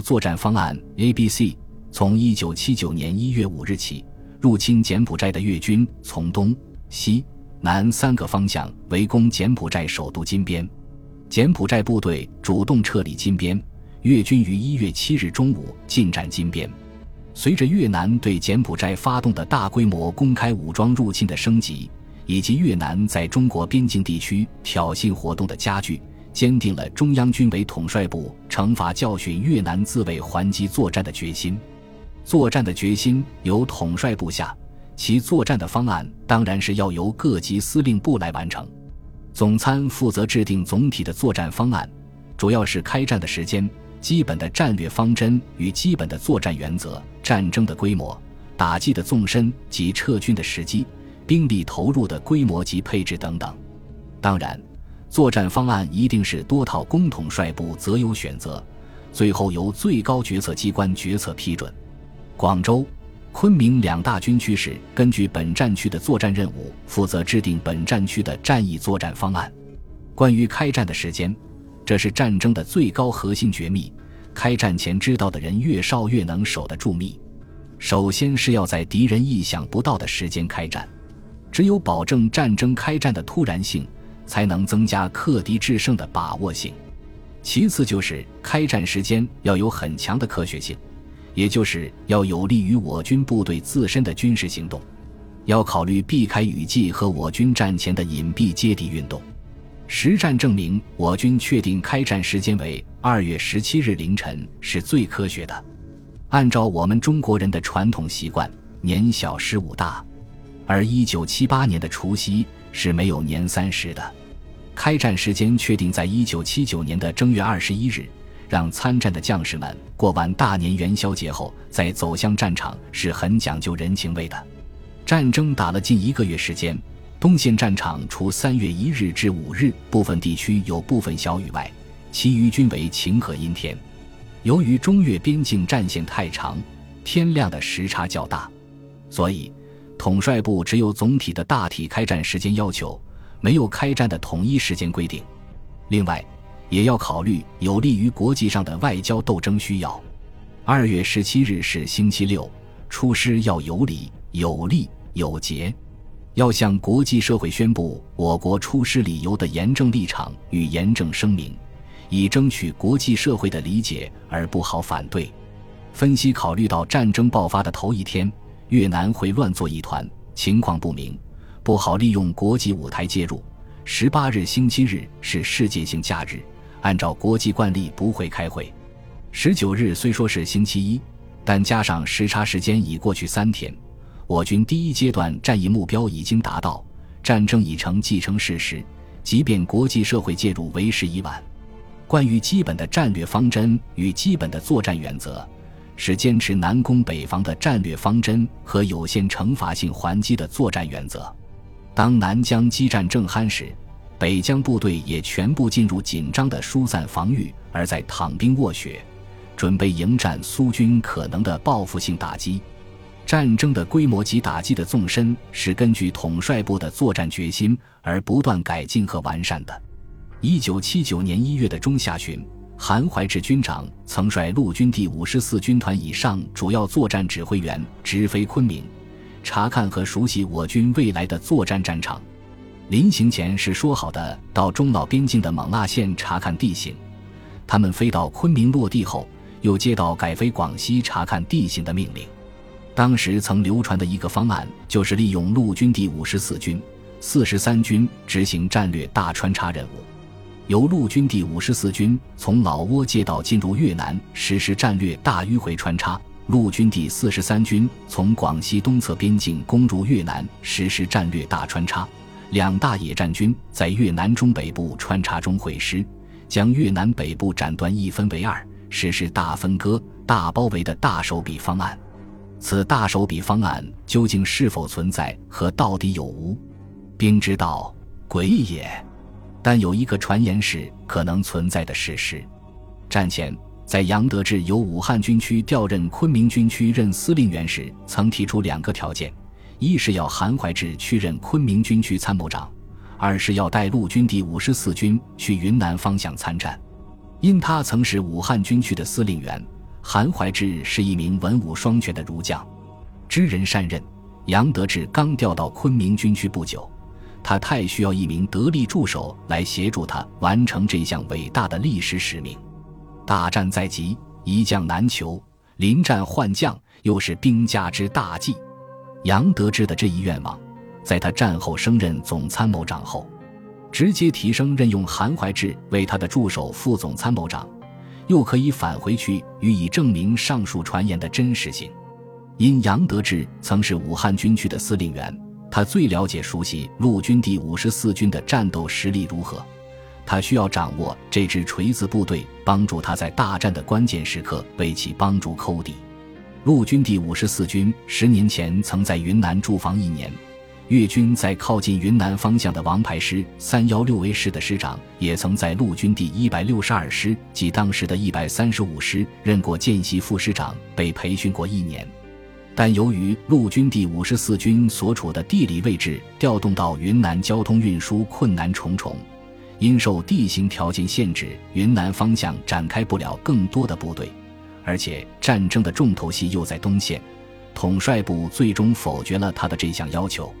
作战方案 A、B、C。从一九七九年一月五日起，入侵柬埔寨的越军从东西南三个方向围攻柬埔寨首都金边，柬埔寨部队主动撤离金边，越军于一月七日中午进占金边。随着越南对柬埔寨发动的大规模公开武装入侵的升级，以及越南在中国边境地区挑衅活动的加剧，坚定了中央军委统帅部惩罚教训越南自卫还击作战的决心。作战的决心由统帅部下，其作战的方案当然是要由各级司令部来完成。总参负责制定总体的作战方案，主要是开战的时间、基本的战略方针与基本的作战原则、战争的规模、打击的纵深及撤军的时机、兵力投入的规模及配置等等。当然，作战方案一定是多套公统帅部择优选择，最后由最高决策机关决策批准。广州、昆明两大军区是根据本战区的作战任务，负责制定本战区的战役作战方案。关于开战的时间，这是战争的最高核心绝密。开战前知道的人越少，越能守得住密。首先是要在敌人意想不到的时间开战，只有保证战争开战的突然性，才能增加克敌制胜的把握性。其次就是开战时间要有很强的科学性。也就是要有利于我军部队自身的军事行动，要考虑避开雨季和我军战前的隐蔽接敌运动。实战证明，我军确定开战时间为二月十七日凌晨是最科学的。按照我们中国人的传统习惯，年小十五大，而一九七八年的除夕是没有年三十的。开战时间确定在一九七九年的正月二十一日。让参战的将士们过完大年元宵节后再走向战场是很讲究人情味的。战争打了近一个月时间，东线战场除三月一日至五日部分地区有部分小雨外，其余均为晴和阴天。由于中越边境战线太长，天亮的时差较大，所以统帅部只有总体的大体开战时间要求，没有开战的统一时间规定。另外。也要考虑有利于国际上的外交斗争需要。二月十七日是星期六，出师要有理、有利、有节，要向国际社会宣布我国出师理由的严正立场与严正声明，以争取国际社会的理解而不好反对。分析考虑到战争爆发的头一天，越南会乱作一团，情况不明，不好利用国际舞台介入。十八日星期日是世界性假日。按照国际惯例不会开会。十九日虽说是星期一，但加上时差时间已过去三天，我军第一阶段战役目标已经达到，战争已成既成事实。即便国际社会介入为时已晚。关于基本的战略方针与基本的作战原则，是坚持南攻北防的战略方针和有限惩罚性还击的作战原则。当南疆激战正酣时。北疆部队也全部进入紧张的疏散防御，而在躺兵卧雪，准备迎战苏军可能的报复性打击。战争的规模及打击的纵深是根据统帅部的作战决心而不断改进和完善的。一九七九年一月的中下旬，韩怀志军长曾率陆军第五十四军团以上主要作战指挥员直飞昆明，查看和熟悉我军未来的作战战场。临行前是说好的到中老边境的勐腊县查看地形，他们飞到昆明落地后，又接到改飞广西查看地形的命令。当时曾流传的一个方案，就是利用陆军第五十四军、四十三军执行战略大穿插任务，由陆军第五十四军从老挝街道进入越南实施战略大迂回穿插，陆军第四十三军从广西东侧边境攻入越南实施战略大穿插。两大野战军在越南中北部穿插中会师，将越南北部斩断一分为二，实施大分割、大包围的大手笔方案。此大手笔方案究竟是否存在和到底有无，兵之道诡也。但有一个传言是可能存在的事实：战前，在杨得志由武汉军区调任昆明军区任司令员时，曾提出两个条件。一是要韩怀志去任昆明军区参谋长，二是要带陆军第五十四军去云南方向参战。因他曾是武汉军区的司令员，韩怀志是一名文武双全的儒将，知人善任。杨得志刚调到昆明军区不久，他太需要一名得力助手来协助他完成这项伟大的历史使命。大战在即，一将难求，临战换将又是兵家之大忌。杨得志的这一愿望，在他战后升任总参谋长后，直接提升任用韩怀志为他的助手、副总参谋长。又可以返回去予以证明上述传言的真实性。因杨得志曾是武汉军区的司令员，他最了解熟悉陆军第五十四军的战斗实力如何。他需要掌握这支锤子部队，帮助他在大战的关键时刻为其帮助扣底。陆军第五十四军十年前曾在云南驻防一年。粤军在靠近云南方向的王牌师三幺六 A 师的师长，也曾在陆军第一百六十二师及当时的一百三十五师任过见习副师长，被培训过一年。但由于陆军第五十四军所处的地理位置，调动到云南交通运输困难重重，因受地形条件限制，云南方向展开不了更多的部队，而且战争的重头戏又在东线，统帅部最终否决了他的这项要求。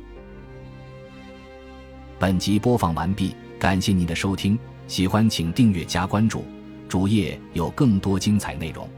本集播放完毕，感谢您的收听，喜欢请订阅加关注，主页有更多精彩内容。